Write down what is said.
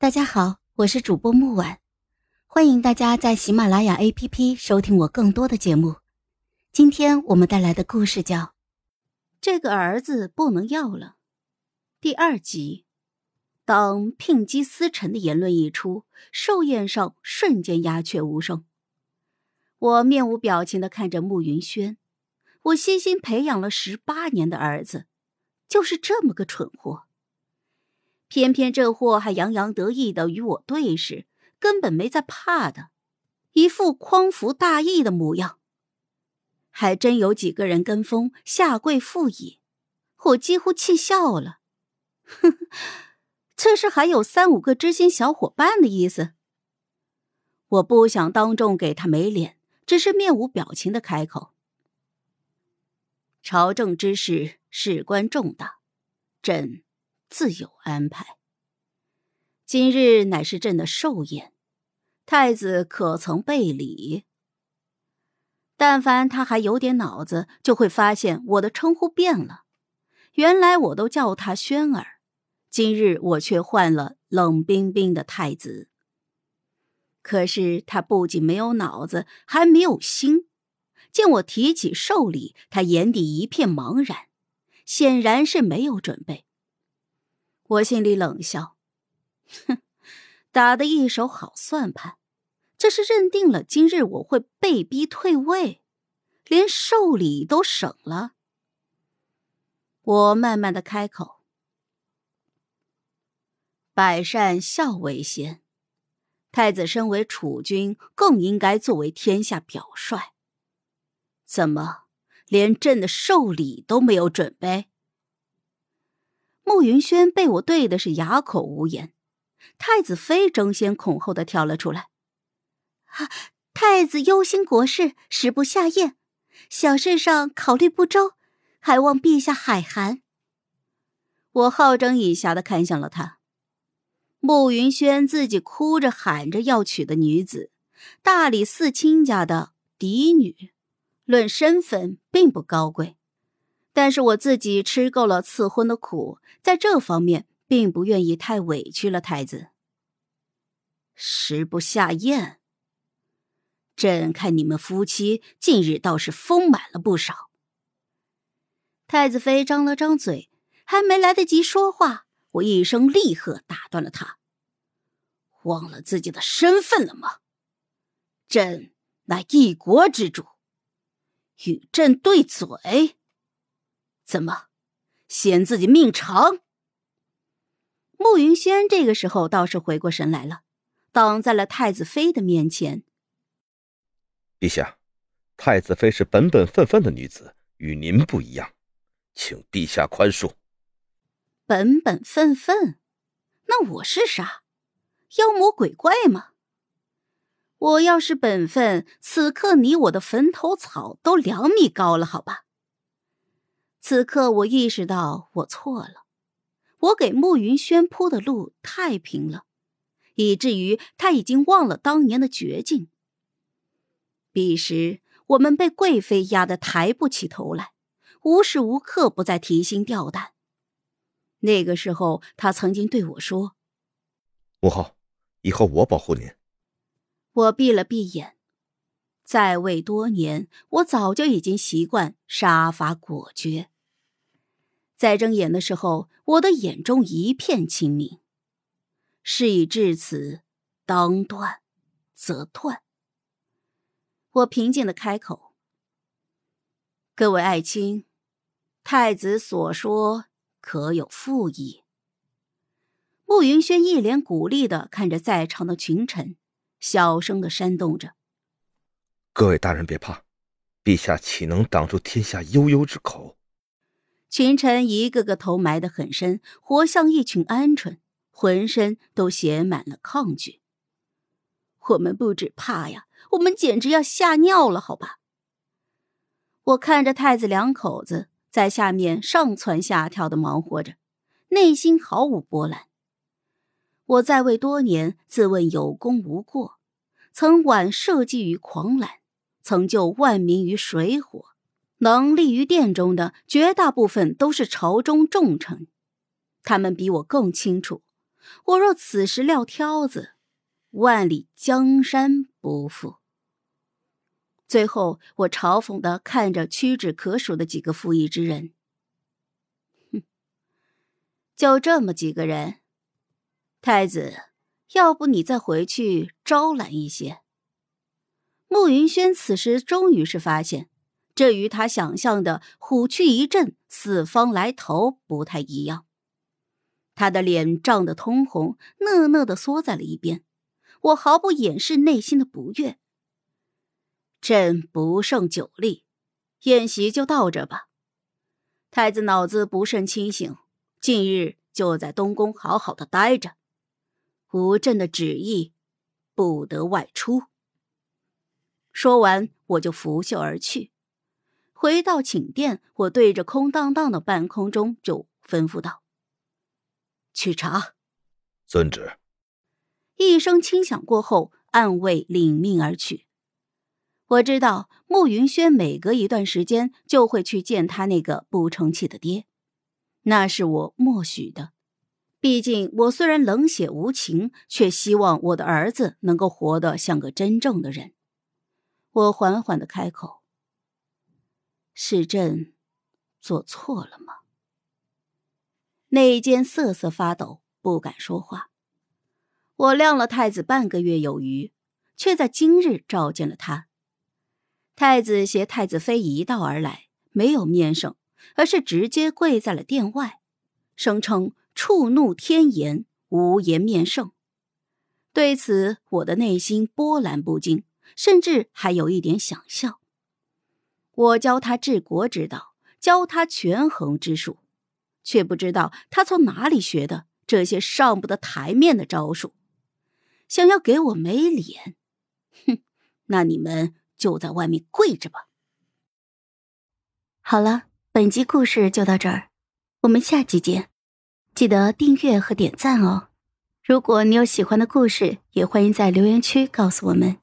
大家好，我是主播木婉，欢迎大家在喜马拉雅 APP 收听我更多的节目。今天我们带来的故事叫《这个儿子不能要了》第二集。当聘姬司晨的言论一出，寿宴上瞬间鸦雀无声。我面无表情的看着慕云轩，我悉心培养了十八年的儿子，就是这么个蠢货。偏偏这货还洋洋得意的与我对视，根本没在怕的，一副匡扶大义的模样。还真有几个人跟风下跪附议，我几乎气笑了。哼。这是还有三五个知心小伙伴的意思。我不想当众给他没脸，只是面无表情的开口：“朝政之事事关重大，朕自有安排。今日乃是朕的寿宴，太子可曾备礼？”但凡他还有点脑子，就会发现我的称呼变了。原来我都叫他轩儿。今日我却换了冷冰冰的太子。可是他不仅没有脑子，还没有心。见我提起寿礼，他眼底一片茫然，显然是没有准备。我心里冷笑，哼，打的一手好算盘，这是认定了今日我会被逼退位，连寿礼都省了。我慢慢的开口。百善孝为先，太子身为储君，更应该作为天下表率。怎么，连朕的寿礼都没有准备？慕云轩被我对的是哑口无言，太子妃争先恐后的跳了出来：“啊，太子忧心国事，食不下咽，小事上考虑不周，还望陛下海涵。”我好整以暇的看向了他。慕云轩自己哭着喊着要娶的女子，大理寺卿家的嫡女，论身份并不高贵，但是我自己吃够了赐婚的苦，在这方面并不愿意太委屈了太子。食不下咽，朕看你们夫妻近日倒是丰满了不少。太子妃张了张嘴，还没来得及说话。我一声厉喝打断了他：“忘了自己的身份了吗？朕乃一国之主，与朕对嘴，怎么嫌自己命长？”慕云轩这个时候倒是回过神来了，挡在了太子妃的面前。陛下，太子妃是本本分分的女子，与您不一样，请陛下宽恕。本本分分，那我是啥？妖魔鬼怪吗？我要是本分，此刻你我的坟头草都两米高了，好吧？此刻我意识到我错了，我给慕云轩铺的路太平了，以至于他已经忘了当年的绝境。彼时我们被贵妃压得抬不起头来，无时无刻不在提心吊胆。那个时候，他曾经对我说：“母后，以后我保护您。”我闭了闭眼，在位多年，我早就已经习惯杀伐果决。在睁眼的时候，我的眼中一片清明。事已至此，当断则断。我平静的开口：“各位爱卿，太子所说。”可有复议？慕云轩一脸鼓励的看着在场的群臣，小声的煽动着：“各位大人别怕，陛下岂能挡住天下悠悠之口？”群臣一个个头埋得很深，活像一群鹌鹑，浑身都写满了抗拒。我们不止怕呀，我们简直要吓尿了，好吧？我看着太子两口子。在下面上蹿下跳的忙活着，内心毫无波澜。我在位多年，自问有功无过，曾挽社稷于狂澜，曾救万民于水火，能立于殿中的绝大部分都是朝中重臣。他们比我更清楚，我若此时撂挑子，万里江山不复。最后，我嘲讽的看着屈指可数的几个负义之人，哼，就这么几个人。太子，要不你再回去招揽一些。慕云轩此时终于是发现，这与他想象的虎躯一震、四方来头不太一样。他的脸涨得通红，讷讷的缩在了一边。我毫不掩饰内心的不悦。朕不胜酒力，宴席就到这吧。太子脑子不甚清醒，近日就在东宫好好的待着。无朕的旨意，不得外出。说完，我就拂袖而去。回到寝殿，我对着空荡荡的半空中就吩咐道：“去查。”遵旨。一声轻响过后，暗卫领命而去。我知道慕云轩每隔一段时间就会去见他那个不成器的爹，那是我默许的。毕竟我虽然冷血无情，却希望我的儿子能够活得像个真正的人。我缓缓的开口：“是朕做错了吗？”内奸瑟瑟发抖，不敢说话。我晾了太子半个月有余，却在今日召见了他。太子携太子妃一道而来，没有面圣，而是直接跪在了殿外，声称触怒天颜，无颜面圣。对此，我的内心波澜不惊，甚至还有一点想笑。我教他治国之道，教他权衡之术，却不知道他从哪里学的这些上不得台面的招数，想要给我没脸。哼，那你们。就在外面跪着吧。好了，本集故事就到这儿，我们下集见，记得订阅和点赞哦。如果你有喜欢的故事，也欢迎在留言区告诉我们。